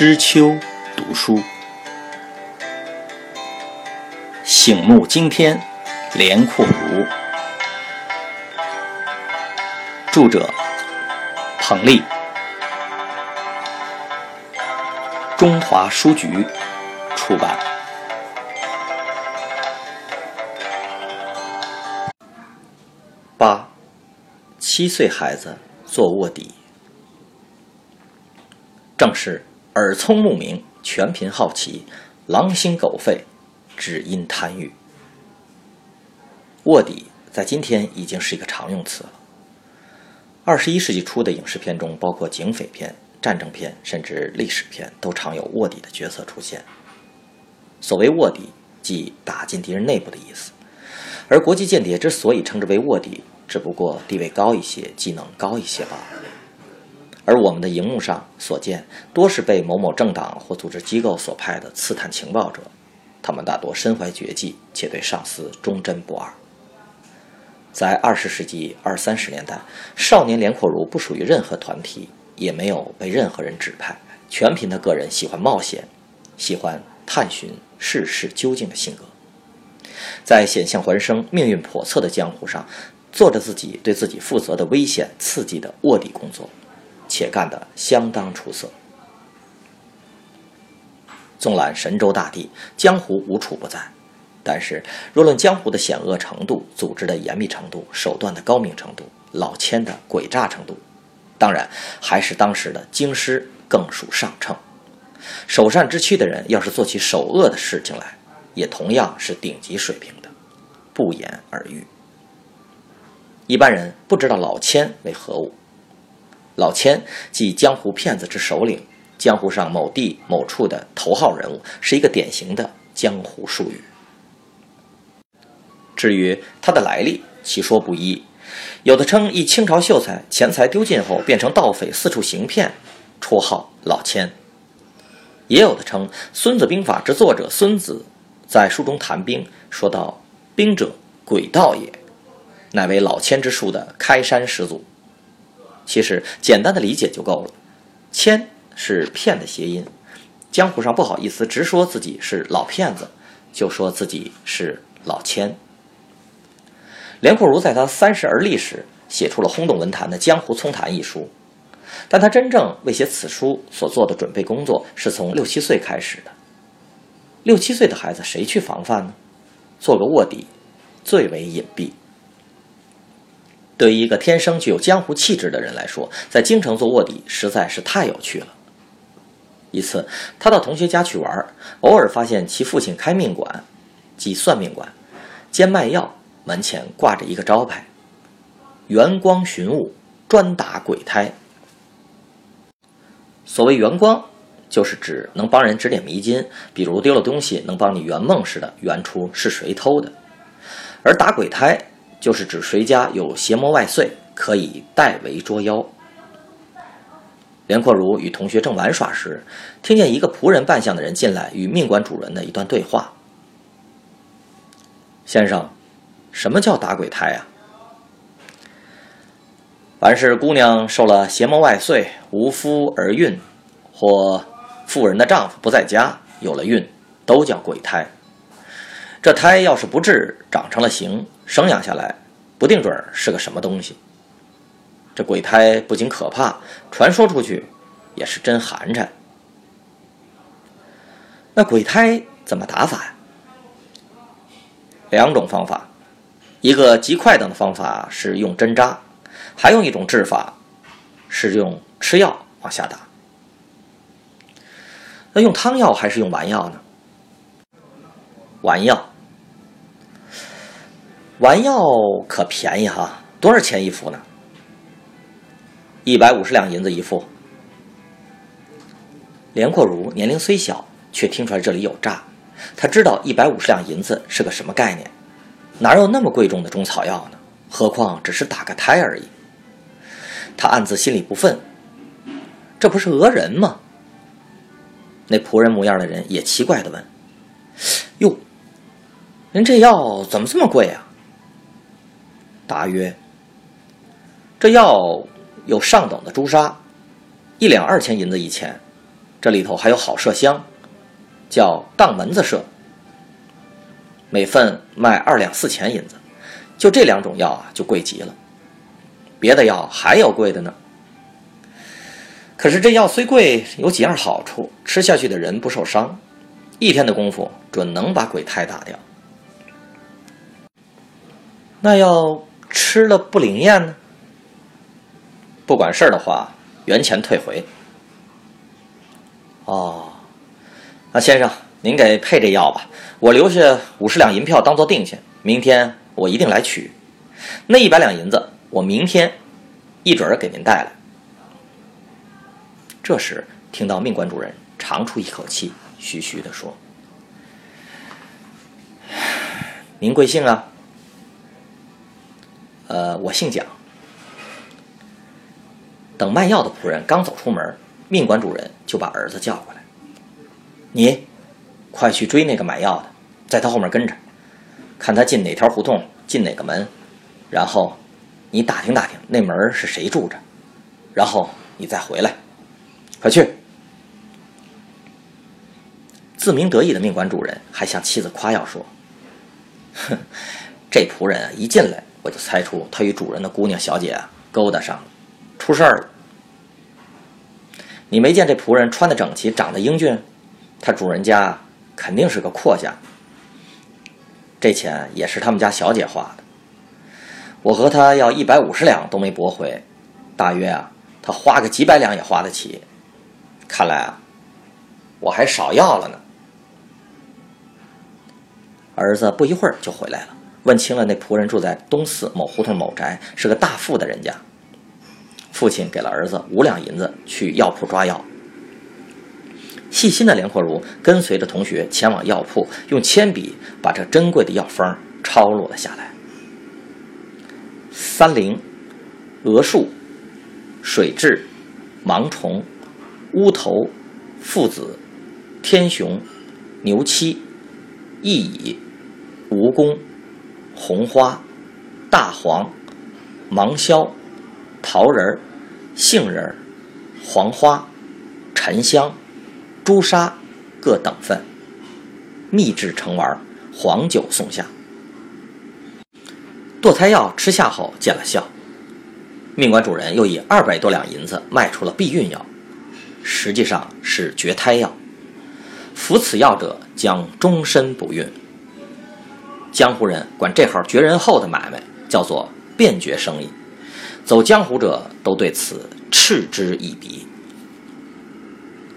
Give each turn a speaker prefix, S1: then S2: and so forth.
S1: 知秋读书，醒目惊天，连阔如。著者：彭丽，中华书局出版。八，七岁孩子做卧底，正是。耳聪目明，全凭好奇；狼心狗肺，只因贪欲。卧底在今天已经是一个常用词了。二十一世纪初的影视片中，包括警匪片、战争片，甚至历史片，都常有卧底的角色出现。所谓卧底，即打进敌人内部的意思。而国际间谍之所以称之为卧底，只不过地位高一些，技能高一些罢了。而我们的荧幕上所见，多是被某某政党或组织机构所派的刺探情报者，他们大多身怀绝技，且对上司忠贞不二。在二十世纪二三十年代，少年连阔如不属于任何团体，也没有被任何人指派，全凭他个人喜欢冒险、喜欢探寻世事究竟的性格，在险象环生、命运叵测的江湖上，做着自己对自己负责的危险刺激的卧底工作。且干得相当出色。纵览神州大地，江湖无处不在，但是若论江湖的险恶程度、组织的严密程度、手段的高明程度、老千的诡诈程度，当然还是当时的京师更属上乘。首善之区的人，要是做起首恶的事情来，也同样是顶级水平的，不言而喻。一般人不知道老千为何物。老千即江湖骗子之首领，江湖上某地某处的头号人物，是一个典型的江湖术语。至于他的来历，其说不一，有的称一清朝秀才钱财丢尽后变成盗匪四处行骗，绰号老千；也有的称《孙子兵法》之作者孙子在书中谈兵，说到兵者诡道也，乃为老千之术的开山始祖。其实简单的理解就够了，谦是骗的谐音，江湖上不好意思直说自己是老骗子，就说自己是老千。连阔如在他三十而立时，写出了轰动文坛的《江湖丛谈》一书，但他真正为写此书所做的准备工作，是从六七岁开始的。六七岁的孩子谁去防范呢？做个卧底，最为隐蔽。对于一个天生具有江湖气质的人来说，在京城做卧底实在是太有趣了。一次，他到同学家去玩，偶尔发现其父亲开命馆，即算命馆，兼卖药，门前挂着一个招牌：“元光寻物，专打鬼胎。”所谓元光，就是指能帮人指点迷津，比如丢了东西能帮你圆梦似的圆出是谁偷的；而打鬼胎。就是指谁家有邪魔外祟，可以代为捉妖。连阔如与同学正玩耍时，听见一个仆人扮相的人进来，与命馆主人的一段对话：“先生，什么叫打鬼胎呀？凡是姑娘受了邪魔外祟，无夫而孕，或妇人的丈夫不在家，有了孕，都叫鬼胎。这胎要是不治，长成了形。”生养下来，不定准是个什么东西。这鬼胎不仅可怕，传说出去也是真寒碜。那鬼胎怎么打法呀？两种方法，一个极快等的方法是用针扎，还有一种治法是用吃药往下打。那用汤药还是用丸药呢？丸药。丸药可便宜哈，多少钱一副呢？一百五十两银子一副。连阔如年龄虽小，却听出来这里有诈。他知道一百五十两银子是个什么概念，哪有那么贵重的中草药呢？何况只是打个胎而已。他暗自心里不忿，这不是讹人吗？那仆人模样的人也奇怪的问：“哟，您这药怎么这么贵啊？”答曰：“这药有上等的朱砂，一两二千银子一钱，这里头还有好麝香，叫当门子麝，每份卖二两四钱银子。就这两种药啊，就贵极了。别的药还有贵的呢。可是这药虽贵，有几样好处：吃下去的人不受伤，一天的功夫准能把鬼胎打掉。那要吃了不灵验呢？不管事儿的话，原钱退回。哦，那先生，您给配这药吧，我留下五十两银票当做定钱，明天我一定来取。那一百两银子，我明天一准儿给您带来。这时，听到命官主人长出一口气，徐徐地说：“您贵姓啊？”“呃，我姓蒋。”等卖药的仆人刚走出门，命官主人就把儿子叫过来：“你，快去追那个买药的，在他后面跟着，看他进哪条胡同，进哪个门，然后你打听打听那门是谁住着，然后你再回来。快去！”自鸣得意的命官主人还向妻子夸耀说：“哼，这仆人，一进来我就猜出他与主人的姑娘小姐勾搭上了。”出事儿了！你没见这仆人穿的整齐，长得英俊，他主人家肯定是个阔家。这钱也是他们家小姐花的，我和他要一百五十两都没驳回，大约啊，他花个几百两也花得起。看来啊，我还少要了呢。儿子不一会儿就回来了，问清了那仆人住在东四某胡同某宅，是个大富的人家。父亲给了儿子五两银子去药铺抓药。细心的梁阔如跟随着同学前往药铺，用铅笔把这珍贵的药方抄录了下来：三灵、鹅树、水蛭、盲虫、乌头、附子、天雄、牛七、翼蚁、蜈蚣、红花、大黄、芒硝。桃仁、杏仁、黄花、沉香、朱砂各等份，秘制成丸，黄酒送下。堕胎药吃下后见了效，命官主人又以二百多两银子卖出了避孕药，实际上是绝胎药。服此药者将终身不孕。江湖人管这号绝人后的买卖叫做变绝生意。走江湖者都对此嗤之以鼻。